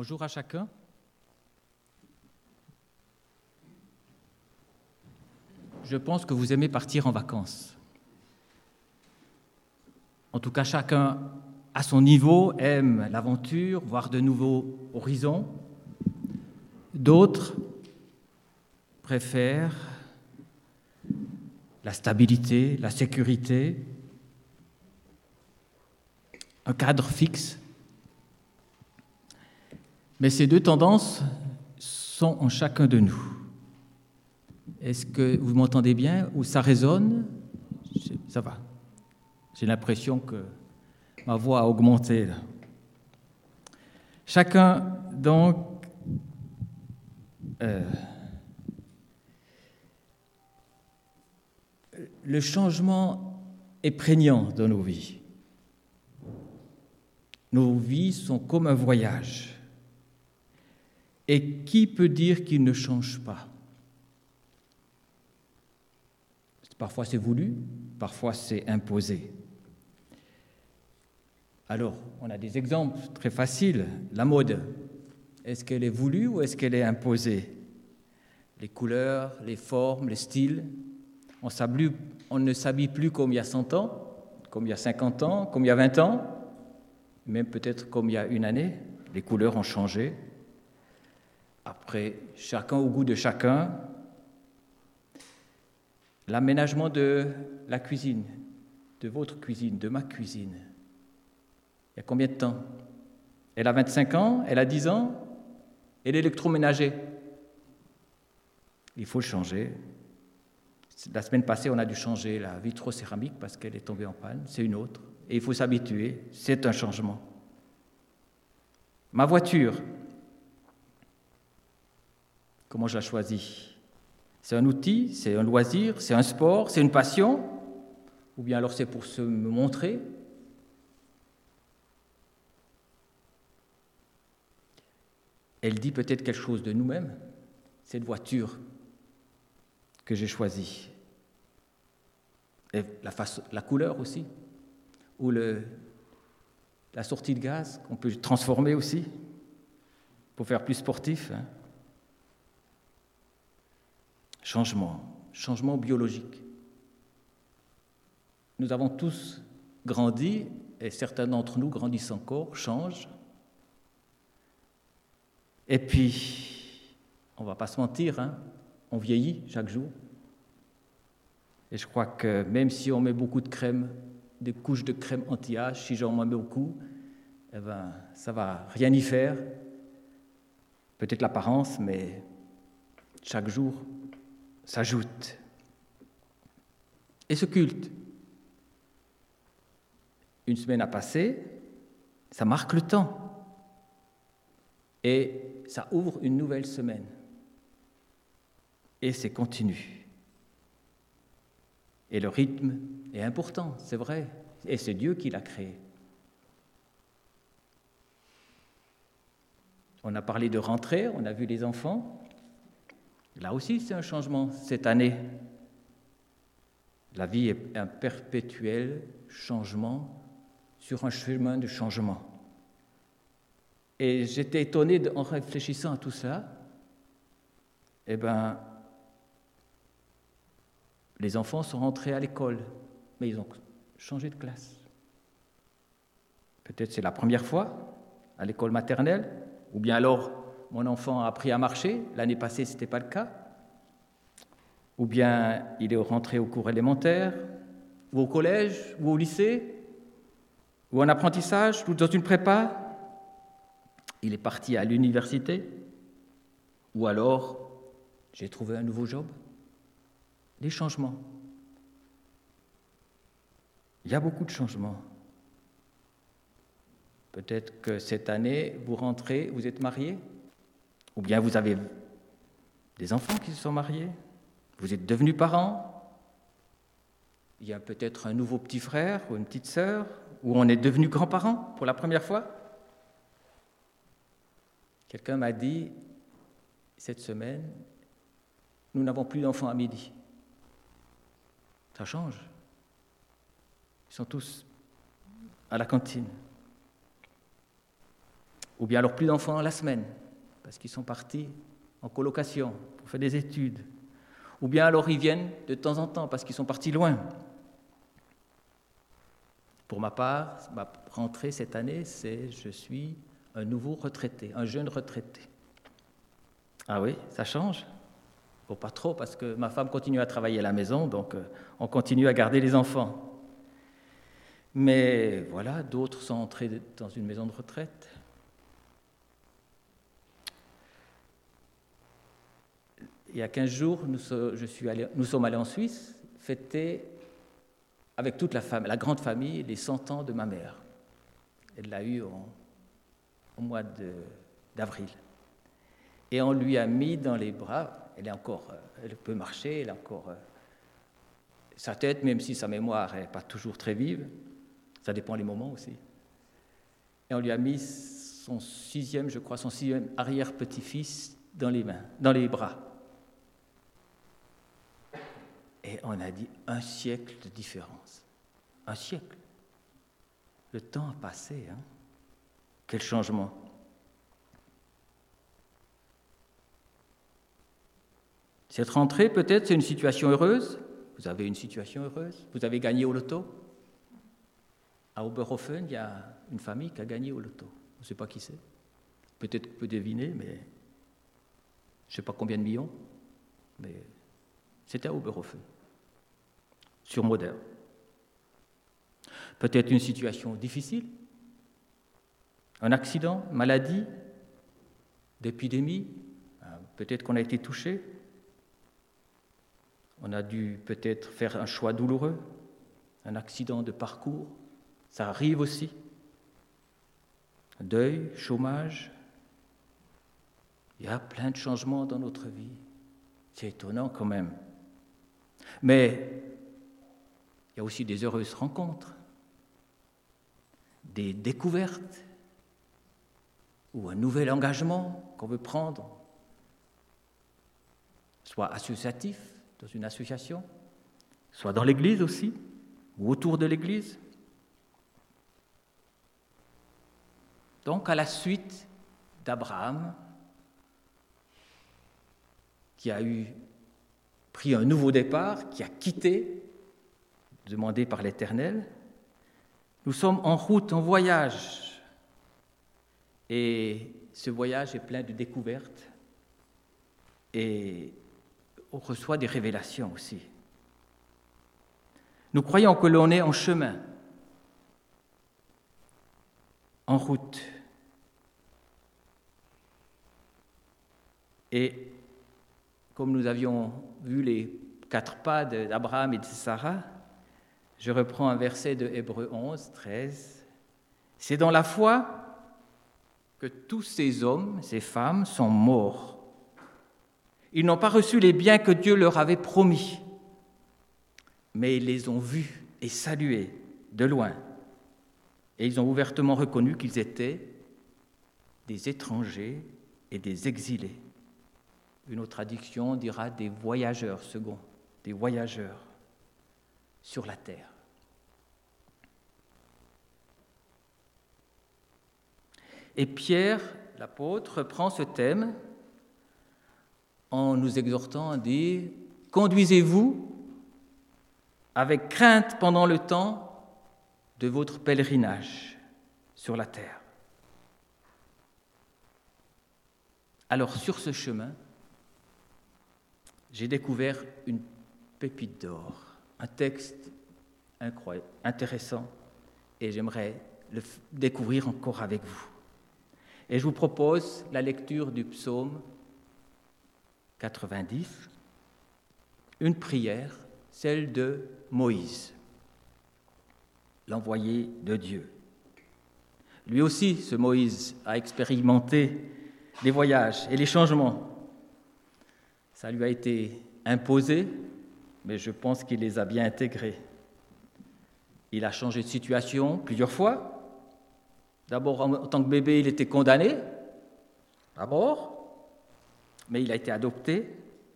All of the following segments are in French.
Bonjour à chacun. Je pense que vous aimez partir en vacances. En tout cas, chacun à son niveau aime l'aventure, voir de nouveaux horizons. D'autres préfèrent la stabilité, la sécurité, un cadre fixe. Mais ces deux tendances sont en chacun de nous. Est-ce que vous m'entendez bien ou ça résonne? Ça va. J'ai l'impression que ma voix a augmenté. Chacun, donc, euh, le changement est prégnant dans nos vies. Nos vies sont comme un voyage. Et qui peut dire qu'il ne change pas? Parfois c'est voulu, parfois c'est imposé. Alors, on a des exemples très faciles. La mode, est-ce qu'elle est voulue ou est-ce qu'elle est imposée? Les couleurs, les formes, les styles. On, ne s'habille plus comme il y a 100 ans, comme il y a 50 ans, comme il y a 20 ans, même peut-être comme il y a une année. Les couleurs ont changé. Après, chacun au goût de chacun. L'aménagement de la cuisine, de votre cuisine, de ma cuisine. Il y a combien de temps? Elle a 25 ans, elle a 10 ans, et l'électroménager. Il faut changer. La semaine passée, on a dû changer la vitrocéramique parce qu'elle est tombée en panne. C'est une autre. Et il faut s'habituer. C'est un changement. Ma voiture, Comment je la choisis? C'est un outil, c'est un loisir, c'est un sport, c'est une passion? Ou bien alors c'est pour se montrer? Elle dit peut-être quelque chose de nous-mêmes, cette voiture que j'ai choisie. La, couleur aussi, ou la sortie de gaz qu'on peut transformer aussi pour faire plus sportif. Hein. Changement, changement biologique. Nous avons tous grandi, et certains d'entre nous grandissent encore, changent. Et puis, on ne va pas se mentir, hein, on vieillit chaque jour. Et je crois que même si on met beaucoup de crème, des couches de crème anti-âge, si j'en mets beaucoup, eh ben, ça va rien y faire. Peut-être l'apparence, mais chaque jour, s'ajoute. Et ce culte, une semaine a passé, ça marque le temps. Et ça ouvre une nouvelle semaine. Et c'est continu. Et le rythme est important, c'est vrai. Et c'est Dieu qui l'a créé. On a parlé de rentrée, on a vu les enfants. Là aussi, c'est un changement cette année. La vie est un perpétuel changement sur un chemin de changement. Et j'étais étonné en réfléchissant à tout ça. Eh bien, les enfants sont rentrés à l'école, mais ils ont changé de classe. Peut-être c'est la première fois à l'école maternelle, ou bien alors mon enfant a appris à marcher, l'année passée ce n'était pas le cas, ou bien il est rentré au cours élémentaire, ou au collège, ou au lycée, ou en apprentissage, ou dans une prépa, il est parti à l'université, ou alors j'ai trouvé un nouveau job. Les changements. Il y a beaucoup de changements. Peut-être que cette année, vous rentrez, vous êtes marié, ou bien vous avez des enfants qui se sont mariés, vous êtes devenus parents, il y a peut-être un nouveau petit frère ou une petite sœur, ou on est devenu grands-parents pour la première fois. Quelqu'un m'a dit cette semaine, nous n'avons plus d'enfants à midi. Ça change. Ils sont tous à la cantine. Ou bien alors plus d'enfants la semaine, parce qu'ils sont partis en colocation pour faire des études. Ou bien alors ils viennent de temps en temps parce qu'ils sont partis loin. Pour ma part, ma rentrée cette année, c'est je suis un nouveau retraité, un jeune retraité. Ah oui, ça change Bon, pas trop, parce que ma femme continue à travailler à la maison, donc euh, on continue à garder les enfants. Mais voilà, d'autres sont entrés dans une maison de retraite. Il y a 15 jours, nous, sommes allés en Suisse fêter avec toute la, grande famille les 100 ans de ma mère. Elle l'a eu au mois d'avril. Et on lui a mis dans les bras, elle, est encore, euh, elle peut marcher, elle a encore euh, sa tête, même si sa mémoire n'est pas toujours très vive, ça dépend des moments aussi. Et on lui a mis son sixième, je crois, son sixième arrière-petit-fils dans les mains, dans les bras. Et on a dit un siècle de différence. Un siècle. Le temps a passé. Hein. Quel changement. Cette rentrée, peut-être, c'est une situation heureuse? Vous avez une situation heureuse? Vous avez gagné au loto? À Oberhofen, il y a une famille qui a gagné au loto. Je ne sais pas qui c'est. Peut-être qu'on peut deviner, mais je ne sais pas combien de millions. Mais c'était à Oberhofen, sur Moderne. Peut-être une situation difficile, un accident, maladie, d'épidémie, ah, peut-être qu'on a été touché, on a dû peut-être faire un choix douloureux, un accident de parcours, ça arrive aussi. Deuil, chômage, il y a plein de changements dans notre vie. C'est étonnant quand même. Mais il y a aussi des heureuses rencontres, des découvertes ou un nouvel engagement qu'on veut prendre, soit associatif dans une association, soit dans l'Église aussi, ou autour de l'Église. Donc à la suite d'Abraham, qui a eu pris un nouveau départ, qui a quitté, demandé par l'Éternel. Nous sommes en route, en voyage. Et ce voyage est plein de découvertes. Et on reçoit des révélations aussi. Nous croyons que l'on est en chemin, en route. Et comme nous avions vu les quatre pas d'Abraham et de Sarah, je reprends un verset de Hébreu 11, 13. C'est dans la foi que tous ces hommes, ces femmes sont morts. Ils n'ont pas reçu les biens que Dieu leur avait promis, mais ils les ont vus et salués de loin. Et ils ont ouvertement reconnu qu'ils étaient des étrangers et des exilés. Une autre traduction dira des voyageurs, second, des voyageurs sur la terre. Et Pierre, l'apôtre, prend ce thème en nous exhortant à dire Conduisez-vous avec crainte pendant le temps de votre pèlerinage sur la terre. Alors sur ce chemin, j'ai découvert une pépite d'or, un texte incroyable, intéressant, et j'aimerais le découvrir encore avec vous. Et je vous propose la lecture du psaume 90, une prière, celle de Moïse, l'envoyé de Dieu. Lui aussi, ce Moïse, a expérimenté les voyages et les changements ça lui a été imposé, mais je pense qu'il les a bien intégrés. Il a changé de situation plusieurs fois. D'abord, en tant que bébé, il était condamné à mort, mais il a été adopté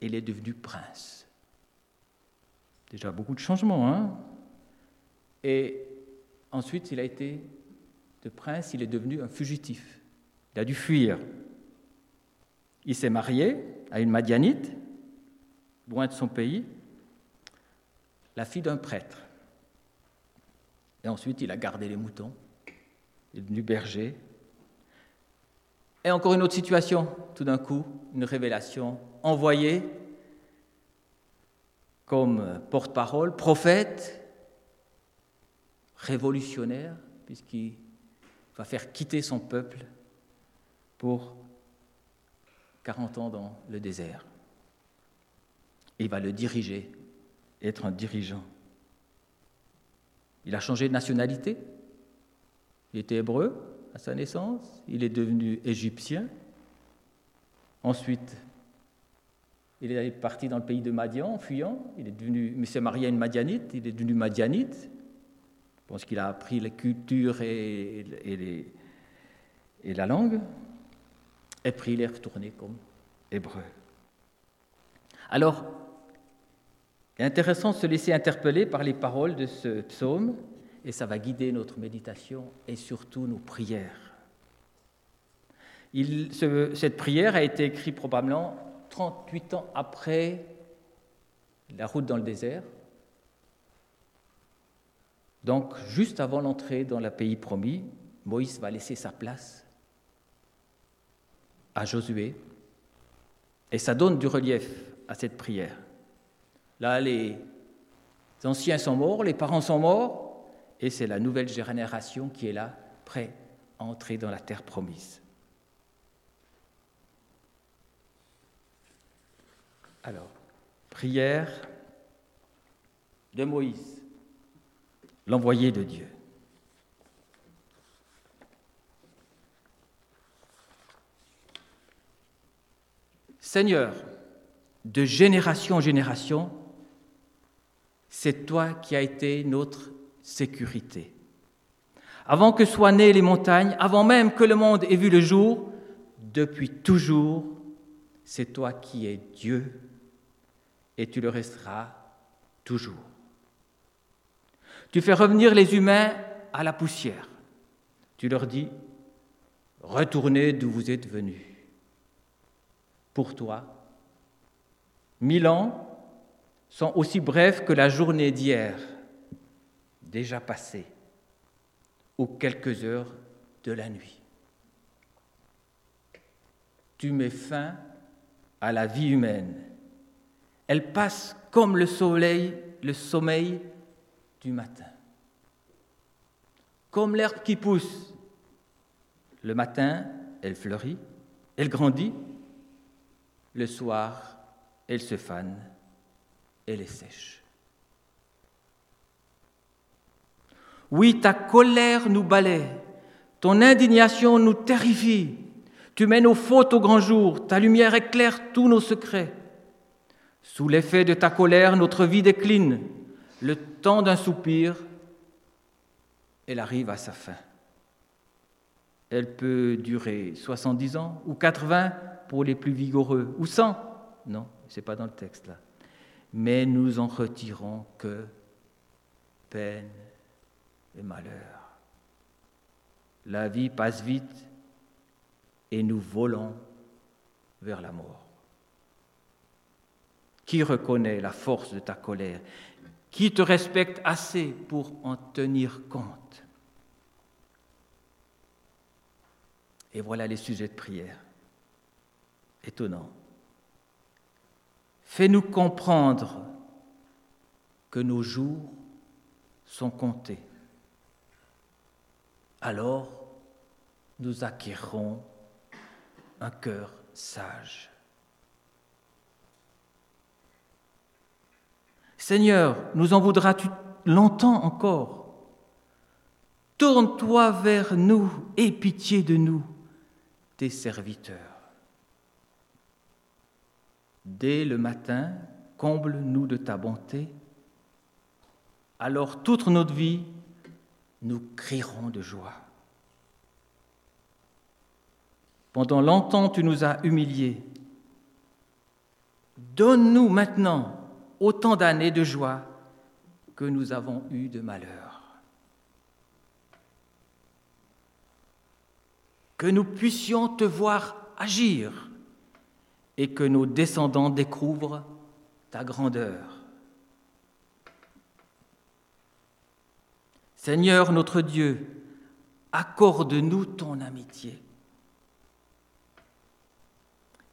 et il est devenu prince. Déjà beaucoup de changements, hein Et ensuite, il a été de prince, il est devenu un fugitif. Il a dû fuir. Il s'est marié à une Madianite, loin de son pays, la fille d'un prêtre. Et ensuite, il a gardé les moutons, devenu berger. Et encore une autre situation, tout d'un coup, une révélation envoyée comme porte-parole, prophète, révolutionnaire, puisqu'il va faire quitter son peuple pour 40 ans dans le désert. il va le diriger, être un dirigeant. Il a changé de nationalité. Il était hébreu à sa naissance, il est devenu égyptien. Ensuite, il est parti dans le pays de Madian en fuyant. Il est devenu, mais s'est marié à une Madianite, il est devenu Madianite. Je pense qu'il a appris la culture et, la langue. Et puis il est retourné comme hébreu. Alors, c'est intéressant de se laisser interpeller par les paroles de ce psaume, et ça va guider notre méditation et surtout nos prières. cette prière a été écrite probablement 38 ans après la route dans le désert, donc juste avant l'entrée dans le pays promis, Moïse va laisser sa place à Josué, et ça donne du relief à cette prière. Là, les anciens sont morts, les parents sont morts, et c'est la nouvelle génération qui est là, prêt à entrer dans la terre promise. Alors, prière de Moïse, l'envoyé de Dieu. Seigneur, de génération en génération, c'est toi qui as été notre sécurité. Avant que soient nées les montagnes, avant même que le monde ait vu le jour, depuis toujours, c'est toi qui es Dieu et tu le resteras toujours. Tu fais revenir les humains à la poussière. Tu leur dis, retournez d'où vous êtes venus. Pour toi, mille ans sont aussi brefs que la journée d'hier, déjà passée, ou quelques heures de la nuit. Tu mets fin à la vie humaine. Elle passe comme le soleil, le sommeil du matin. Comme l'herbe qui pousse. Le matin, elle fleurit, elle grandit. Le soir, elle se fane elle est sèche. Oui, ta colère nous balaie, ton indignation nous terrifie. Tu mets nos fautes au grand jour, ta lumière éclaire tous nos secrets. Sous l'effet de ta colère, notre vie décline. Le temps d'un soupir, elle arrive à sa fin. Elle peut durer 70 ans ou 80 pour les plus vigoureux, ou 100. Non, ce n'est pas dans le texte là mais nous en retirons que peine et malheur. La vie passe vite et nous volons vers la mort. Qui reconnaît la force de ta colère? Qui te respecte assez pour en tenir compte? Et voilà les sujets de prière. Étonnant. Fais-nous comprendre que nos jours sont comptés. Alors, nous acquérons un cœur sage. Seigneur, nous en voudras-tu longtemps encore? Tourne-toi vers nous, et pitié de nous, tes serviteurs. Dès le matin, comble-nous de ta bonté. Alors toute notre vie, nous crierons de joie. Pendant longtemps, tu nous as humiliés. Donne-nous maintenant autant d'années de joie que nous avons eu de malheur. que nous puissions te voir agir et que nos descendants découvrent ta grandeur. Seigneur notre Dieu, accorde-nous ton amitié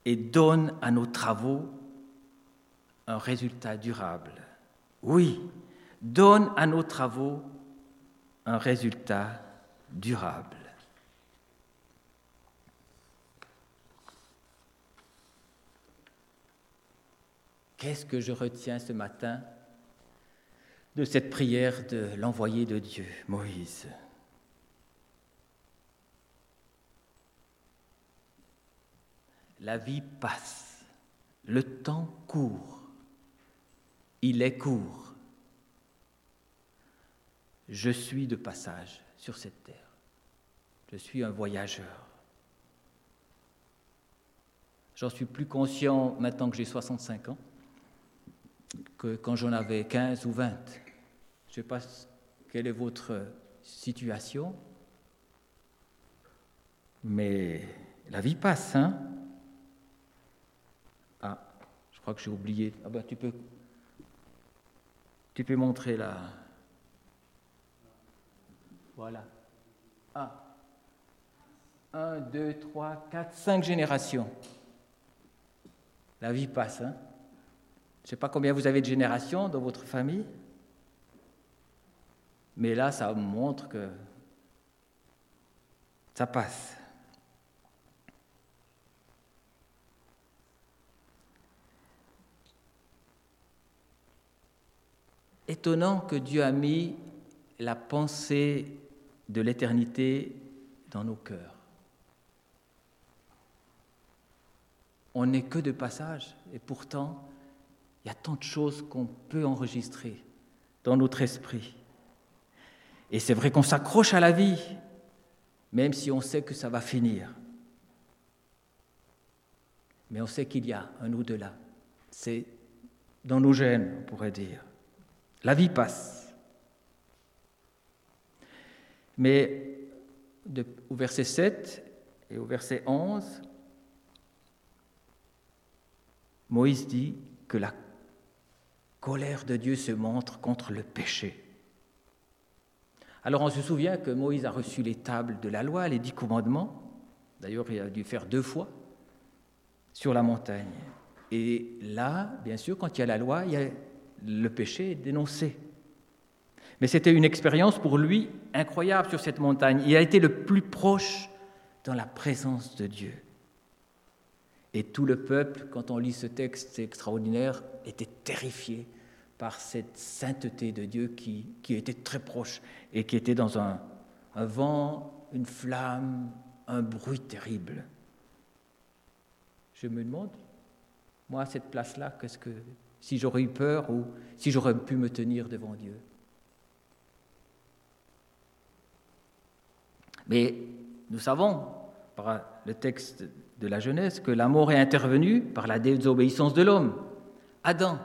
et donne à nos travaux un résultat durable. Oui, donne à nos travaux un résultat durable. Qu'est-ce que je retiens ce matin de cette prière de l'envoyé de Dieu, Moïse La vie passe, le temps court, il est court. Je suis de passage sur cette terre, je suis un voyageur. J'en suis plus conscient maintenant que j'ai 65 ans que quand j'en avais 15 ou 20. Je ne sais pas quelle est votre situation, mais la vie passe, hein Ah, je crois que j'ai oublié. Ah ben, tu peux, tu peux montrer là. Voilà. Ah. Un, deux, trois, quatre, cinq générations. La vie passe, hein ne sais pas combien vous avez de générations dans votre famille, mais là, ça montre que ça passe. Étonnant que Dieu a mis la pensée de l'éternité dans nos cœurs. On n'est que de passage, et pourtant, il y a tant de choses qu'on peut enregistrer dans notre esprit. Et c'est vrai qu'on s'accroche à la vie, même si on sait que ça va finir. Mais on sait qu'il y a un au-delà. C'est dans nos gènes, on pourrait dire. La vie passe. Mais au verset 7 et au verset 11, Moïse dit que la colère de Dieu se montre contre le péché. Alors on se souvient que Moïse a reçu les tables de la loi, les dix commandements. D'ailleurs, il a dû faire deux fois sur la montagne. Et là, bien sûr, quand il y a la loi, il y a le péché dénoncé. Mais c'était une expérience pour lui incroyable sur cette montagne. Il a été le plus proche dans la présence de Dieu. Et tout le peuple, quand on lit ce texte extraordinaire, était terrifié par cette sainteté de Dieu qui, était très proche et qui était dans un, un vent, une flamme, un bruit terrible. Je me demande, moi, à cette place-là, qu'est-ce que, si j'aurais eu peur ou si j'aurais pu me tenir devant Dieu. Mais nous savons, par le texte de la Genèse que la mort est intervenue par la désobéissance de l'homme. Adam.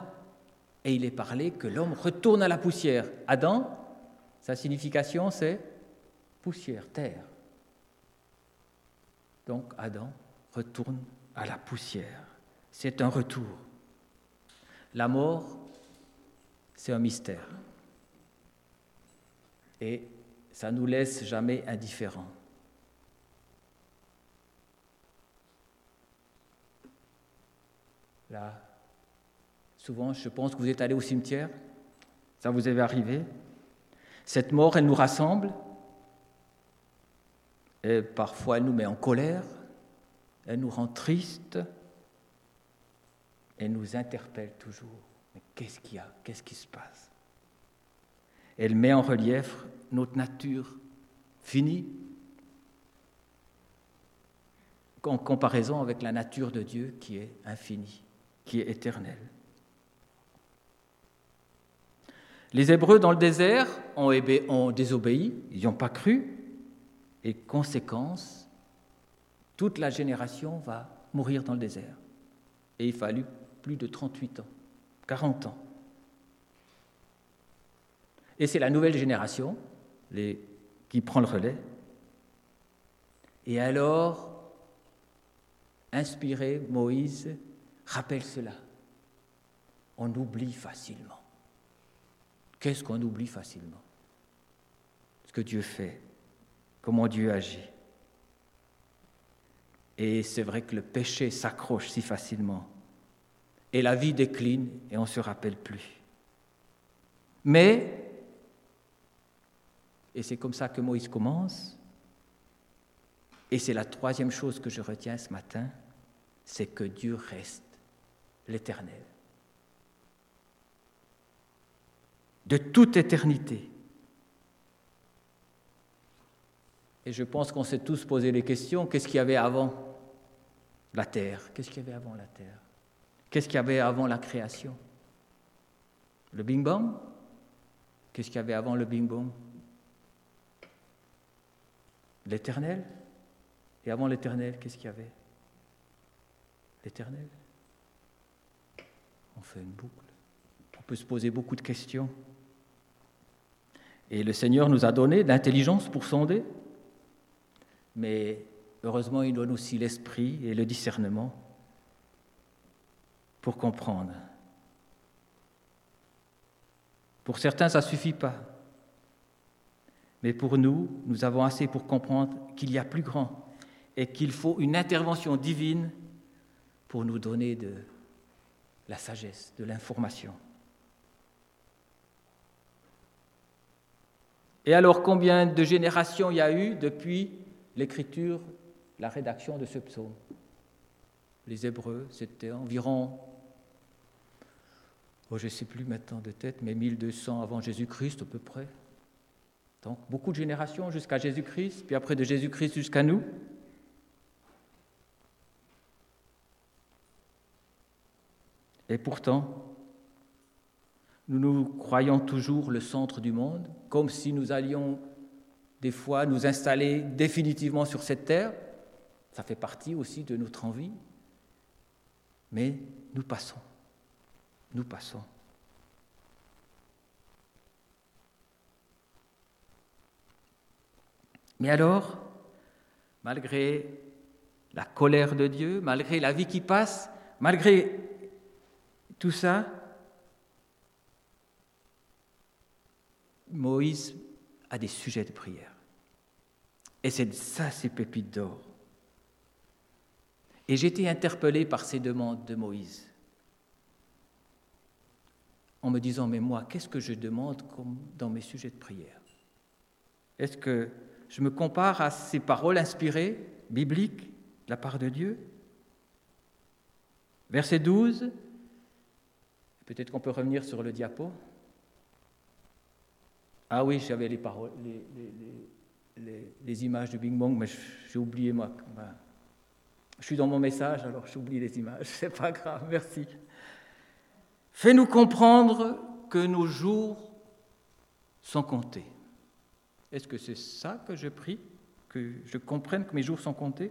Et il est parlé que l'homme retourne à la poussière. Adam, sa signification, c'est poussière, terre. Donc Adam retourne à la poussière. C'est un retour. La mort, c'est un mystère. Et ça nous laisse jamais indifférents. Là, souvent, je pense que vous êtes allé au cimetière, ça vous est arrivé. Cette mort, elle nous rassemble, et parfois elle nous met en colère, elle nous rend triste, elle nous interpelle toujours. Mais qu'est-ce qu'il y a? Qu'est-ce qui se passe? Elle met en relief notre nature finie. En comparaison avec la nature de Dieu qui est infinie qui est éternel. Les Hébreux dans le désert ont, désobéi, ils n'ont pas cru, et conséquence, toute la génération va mourir dans le désert. Et il fallut plus de 38 ans, 40 ans. Et c'est la nouvelle génération qui prend le relais. Et alors, inspiré, Moïse rappelle cela. On oublie facilement. Qu'est-ce qu'on oublie facilement? Ce que Dieu fait, comment Dieu agit. Et c'est vrai que le péché s'accroche si facilement. Et la vie décline et on ne se rappelle plus. Mais, et c'est comme ça que Moïse commence, et c'est la troisième chose que je retiens ce matin, c'est que Dieu reste l'éternel. De toute éternité. Et je pense qu'on s'est tous posé les questions, qu'est-ce qu'il y avait avant la terre? Qu'est-ce qu'il y avait avant la terre? Qu'est-ce qu'il y avait avant la création? Le Bing Bang? Qu'est-ce qu'il y avait avant le Bing Bang? L'éternel? Et avant l'éternel, qu'est-ce qu'il y avait? L'éternel On fait une boucle. On peut se poser beaucoup de questions. Et le Seigneur nous a donné l'intelligence pour sonder, mais heureusement, il donne aussi l'esprit et le discernement pour comprendre. Pour certains, ça ne suffit pas. Mais pour nous, nous avons assez pour comprendre qu'il y a plus grand et qu'il faut une intervention divine pour nous donner de la sagesse, de l'information. Et alors, combien de générations y a eu depuis l'écriture, la rédaction de ce psaume? Les Hébreux, c'était environ Oh, je ne sais plus maintenant de tête, mais 1200 avant Jésus-Christ à peu près. Donc beaucoup de générations jusqu'à Jésus-Christ, puis après de Jésus-Christ jusqu'à nous. Et pourtant, nous nous croyons toujours le centre du monde, comme si nous allions des fois nous installer définitivement sur cette terre. Ça fait partie aussi de notre envie. Mais nous passons nous passons. Mais alors, malgré la colère de Dieu, malgré la vie qui passe, malgré tout ça, Moïse a des sujets de prière. Et c'est ça, ces pépites d'or. Et été interpellé par ces demandes de Moïse en me disant, mais moi, qu'est-ce que je demande dans mes sujets de prière? Est-ce que je me compare à ces paroles inspirées, bibliques, de la part de Dieu? Verset 12, peut-être qu'on peut revenir sur le diapo. Ah oui, j'avais les paroles, les, images du Big Bang, mais j'ai oublié moi. Je suis dans mon message, alors j'oublie les images. C'est pas grave, merci. Fais-nous comprendre que nos jours sont comptés. Est-ce que c'est ça que je prie Que je comprenne que mes jours sont comptés?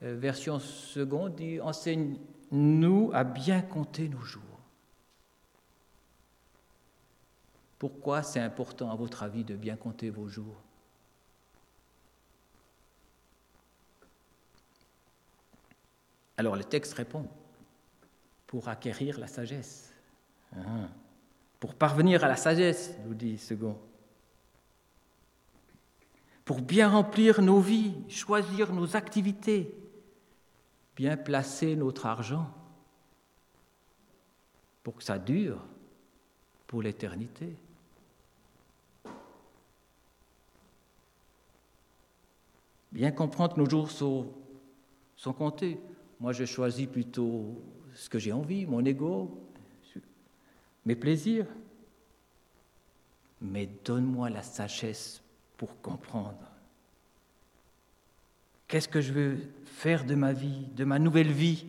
Version seconde dit Enseigne-nous à bien compter nos jours. Pourquoi c'est important, à votre avis, de bien compter vos jours? Alors le texte répond pour acquérir la sagesse. Ah. Pour parvenir à la sagesse, nous dit second. Pour bien remplir nos vies, choisir nos activités, bien placer notre argent, pour que ça dure pour l'éternité. Bien comprendre que nos jours sont, sont comptés. Moi, je choisis plutôt ce que j'ai envie, mon ego, mes plaisirs. Mais donne-moi la sagesse pour comprendre. Qu'est-ce que je veux faire de ma vie, de ma nouvelle vie,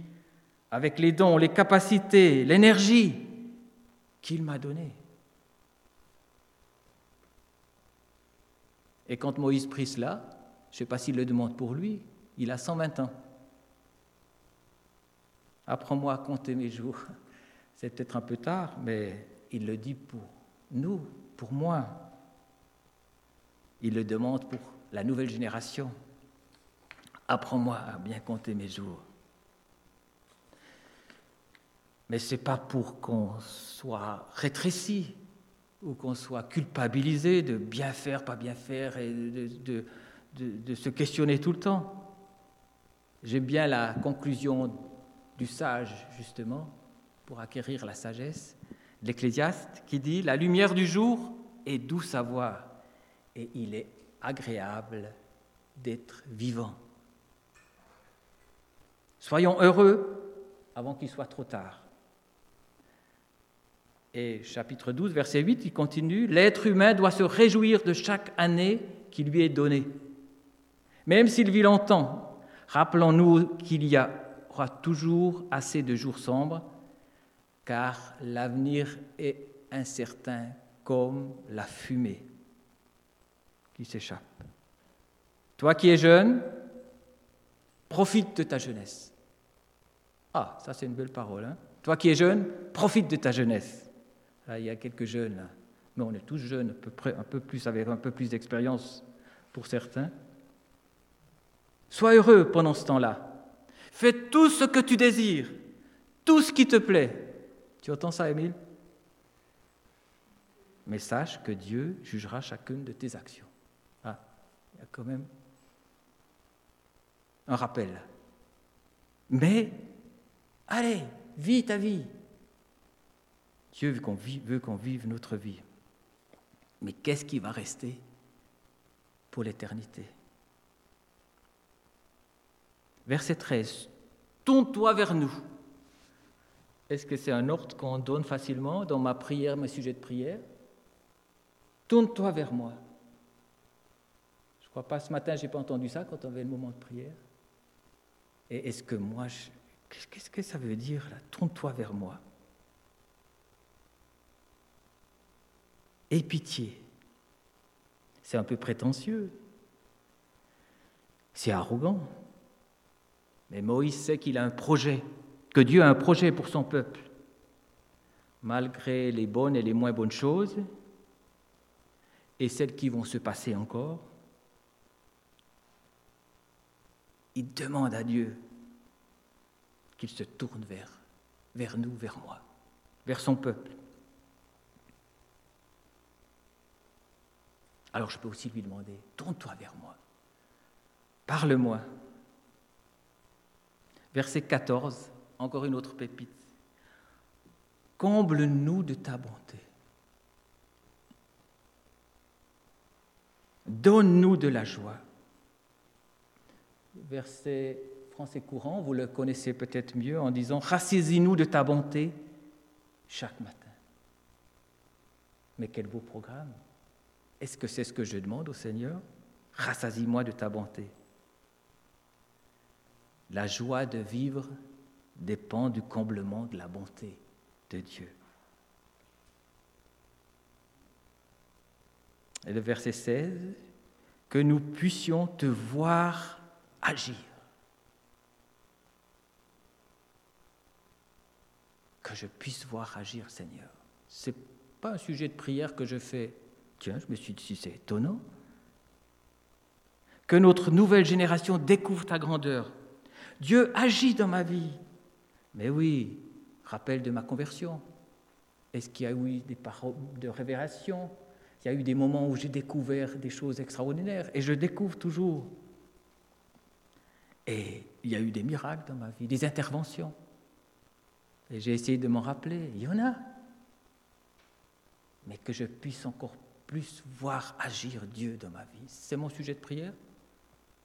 avec les dons, les capacités, l'énergie qu'il m'a donnée? Et quand Moïse prit cela, je ne sais pas s'il le demande pour lui, il a 120 ans. Apprends-moi à compter mes jours. C'est peut-être un peu tard, mais il le dit pour nous, pour moi. Il le demande pour la nouvelle génération. Apprends-moi à bien compter mes jours. Mais ce n'est pas pour qu'on soit rétréci ou qu'on soit culpabilisé de bien faire, pas bien faire, et de, se questionner tout le temps. J'aime bien la conclusion du sage, justement, pour acquérir la sagesse, l'Ecclésiaste, qui dit La lumière du jour est douce à voir, et il est agréable d'être vivant. Soyons heureux avant qu'il soit trop tard. Et chapitre 12, verset 8, il continue, L'être humain doit se réjouir de chaque année qui lui est donnée. Même s'il vit longtemps, rappelons-nous qu'il y aura toujours assez de jours sombres, car l'avenir est incertain comme la fumée qui s'échappe. Toi qui es jeune, profite de ta jeunesse. Ah, ça c'est une belle parole. Hein Toi qui es jeune, profite de ta jeunesse. Là, il y a quelques jeunes, là. mais on est tous jeunes, un peu plus, avec un peu plus d'expérience pour certains. Sois heureux pendant ce temps-là. Fais tout ce que tu désires, tout ce qui te plaît. Tu entends ça, Émile? Mais sache que Dieu jugera chacune de tes actions. Ah, il y a quand même un rappel. Mais, allez, vis ta vie. Dieu veut qu'on vive, vive notre vie. Mais qu'est-ce qui va rester pour l'éternité? Verset 13. Tourne-toi vers nous. Est-ce que c'est un ordre qu'on donne facilement dans ma prière, mes sujets de prière? Tourne-toi vers moi. Je ne crois pas, ce matin, je n'ai pas entendu ça quand on avait le moment de prière. Et est-ce que moi, qu'est-ce que ça veut dire là Tourne-toi vers moi. Aie pitié. C'est un peu prétentieux. C'est arrogant. Mais Moïse sait qu'il a un projet, que Dieu a un projet pour son peuple. Malgré les bonnes et les moins bonnes choses, et celles qui vont se passer encore, il demande à Dieu qu'il se tourne vers, nous, vers moi, vers son peuple. Alors je peux aussi lui demander, tourne-toi vers moi, parle-moi. Verset 14, encore une autre pépite. Comble-nous de ta bonté. Donne-nous de la joie verset français courant, vous le connaissez peut-être mieux en disant Rassaisis-nous de ta bonté chaque matin. Mais quel beau programme Est-ce que c'est ce que je demande au Seigneur? Rassasie-moi de ta bonté. La joie de vivre dépend du comblement de la bonté de Dieu. Et le verset 16, que nous puissions te voir agir. Que je puisse voir agir, Seigneur. Ce n'est pas un sujet de prière que je fais. Tiens, je me suis dit, c'est étonnant. Que notre nouvelle génération découvre ta grandeur. Dieu agit dans ma vie. Mais oui, rappel de ma conversion. Est-ce qu'il y a eu des paroles de révélation? Il y a eu des moments où j'ai découvert des choses extraordinaires et je découvre toujours. Et il y a eu des miracles dans ma vie, des interventions. Et j'ai essayé de m'en rappeler. Il y en a. Mais que je puisse encore plus voir agir Dieu dans ma vie. C'est mon sujet de prière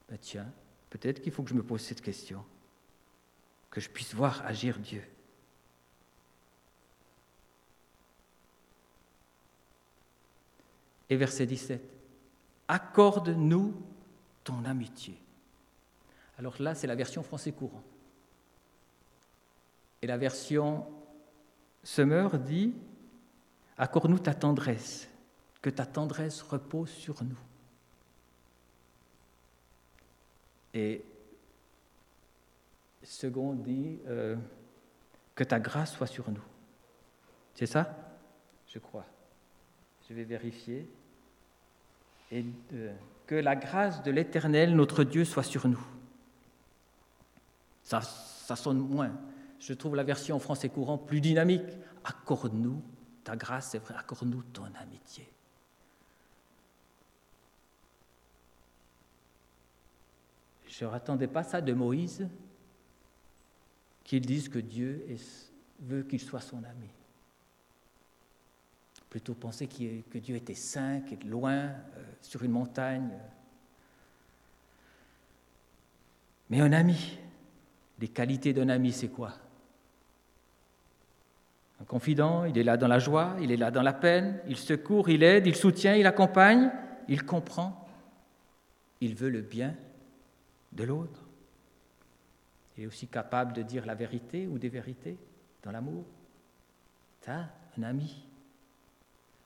ben Tiens, peut-être qu'il faut que je me pose cette question. Que je puisse voir agir Dieu. Et verset 17. Accorde-nous ton amitié. Alors là, c'est la version français courant. Et la version Summer dit Accorde-nous ta tendresse, que ta tendresse repose sur nous. Et second dit euh, Que ta grâce soit sur nous. C'est ça? Je crois. Je vais vérifier. Et euh, que la grâce de l'Éternel, notre Dieu, soit sur nous Ça, sonne moins. Je trouve la version en français courant plus dynamique. Accorde-nous ta grâce, c'est vrai, accorde-nous ton amitié. Je n'attendais pas ça de Moïse, qu'il dise que Dieu veut qu'il soit son ami. Plutôt penser que Dieu était saint, qu'il est loin, euh, sur une montagne. Mais un ami, les qualités d'un ami, c'est quoi? Un confident, il est là dans la joie, il est là dans la peine, il secourt, il aide, il soutient, il accompagne, il comprend, il veut le bien de l'autre. Il est aussi capable de dire la vérité ou des vérités dans l'amour. Ça, un ami.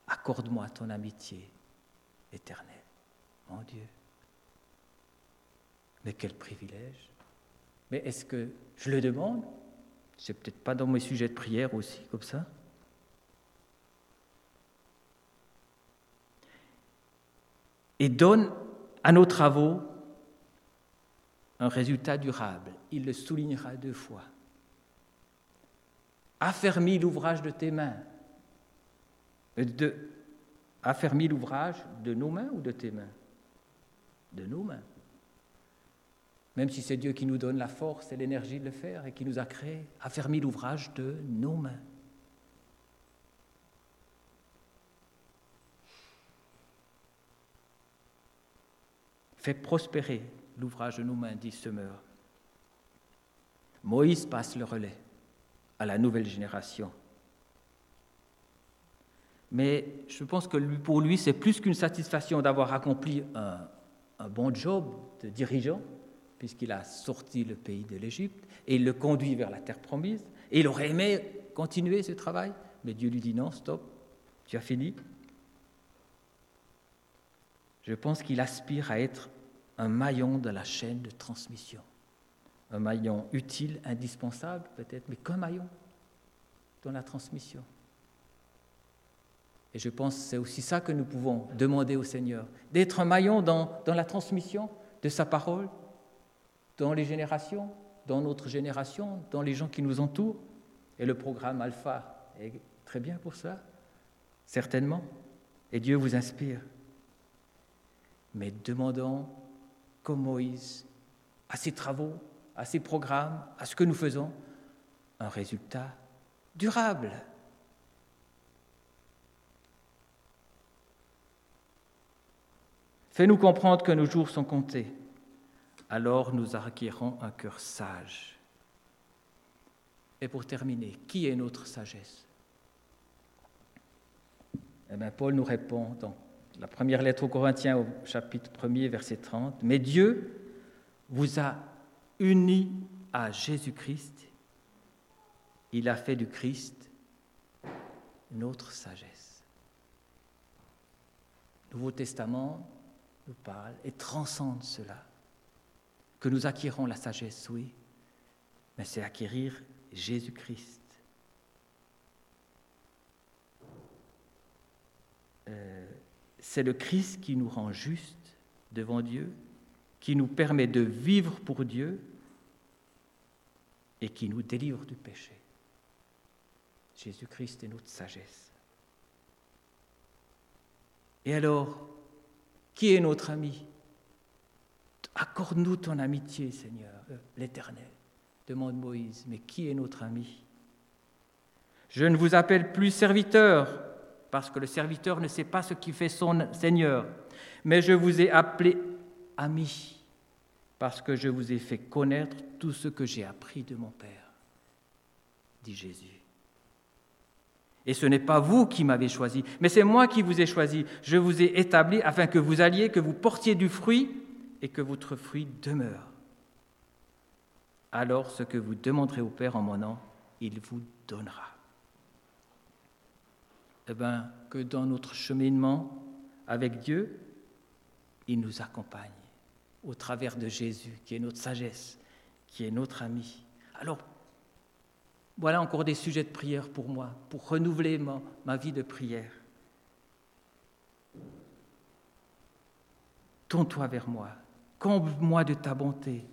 Accorde-moi ton amitié éternelle, mon Dieu. Mais quel privilège. Mais est-ce que je le demande? C'est peut-être pas dans mes sujets de prière aussi, comme ça. Et donne à nos travaux un résultat durable. Il le soulignera deux fois. Affermis l'ouvrage de tes mains. Euh, de, affermis l'ouvrage de nos mains ou de tes mains? De nos mains. Même si c'est Dieu qui nous donne la force et l'énergie de le faire et qui nous a créés, affermis l'ouvrage de nos mains. Fais prospérer l'ouvrage de nos mains, dit Semeur. Moïse passe le relais à la nouvelle génération. Mais je pense que pour lui, c'est plus qu'une satisfaction d'avoir accompli un, bon job de dirigeant, puisqu'il a sorti le pays de l'Égypte et il le conduit vers la terre promise. Et il aurait aimé continuer ce travail, mais Dieu lui dit non, stop, tu as fini. Je pense qu'il aspire à être un maillon de la chaîne de transmission. Un maillon utile, indispensable peut-être, mais qu'un maillon dans la transmission. Et je pense que c'est aussi ça que nous pouvons demander au Seigneur, d'être un maillon dans, dans la transmission de sa parole, dans les générations, dans notre génération, dans les gens qui nous entourent. Et le programme Alpha est très bien pour ça, certainement. Et Dieu vous inspire. Mais demandons comme Moïse, à ses travaux, à ses programmes, à ce que nous faisons, un résultat durable. Fais-nous comprendre que nos jours sont comptés, alors nous acquérons un cœur sage. Et pour terminer, qui est notre sagesse? Eh bien, Paul nous répond donc la première lettre aux Corinthiens au chapitre 1er, verset 30. Mais Dieu vous a unis à Jésus-Christ. Il a fait du Christ notre sagesse. Le Nouveau Testament nous parle et transcende cela. Que nous acquérons la sagesse, oui, mais c'est acquérir Jésus-Christ. Euh, c'est le Christ qui nous rend justes devant Dieu, qui nous permet de vivre pour Dieu et qui nous délivre du péché. Jésus-Christ est notre sagesse. Et alors, qui est notre ami? Accorde-nous ton amitié, Seigneur, euh, l'Éternel, demande Moïse. Mais qui est notre ami? Je ne vous appelle plus serviteur, parce que le serviteur ne sait pas ce qui fait son Seigneur. Mais je vous ai appelé ami, parce que je vous ai fait connaître tout ce que j'ai appris de mon Père, dit Jésus. Et ce n'est pas vous qui m'avez choisi, mais c'est moi qui vous ai choisi. Je vous ai établi afin que vous alliez, que vous portiez du fruit et que votre fruit demeure. Alors ce que vous demanderez au Père en mon nom, il vous donnera eh ben, que dans notre cheminement avec Dieu, il nous accompagne au travers de Jésus, qui est notre sagesse, qui est notre ami. Alors, voilà encore des sujets de prière pour moi, pour renouveler ma, ma vie de prière. Tourne-toi vers moi, comble-moi de ta bonté,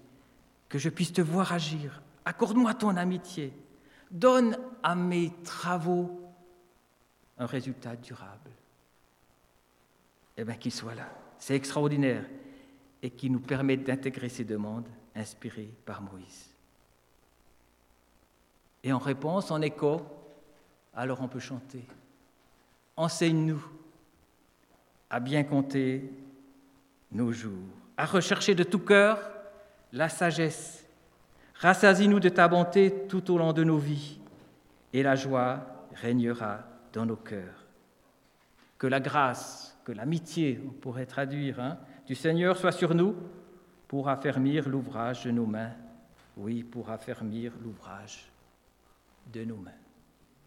que je puisse te voir agir Accorde-moi ton amitié. Donne à mes travaux un résultat durable. Eh bien, qu'il soit là. C'est extraordinaire et qui nous permet d'intégrer ces demandes inspirées par Moïse. Et en réponse, en écho, alors on peut chanter. Enseigne-nous à bien compter nos jours, à rechercher de tout cœur la sagesse. Rassasie-nous de ta bonté tout au long de nos vies, et la joie régnera dans nos cœurs. Que la grâce, que l'amitié, on pourrait traduire, hein, du Seigneur soit sur nous pour affermir l'ouvrage de nos mains. Oui, pour affermir l'ouvrage de nos mains.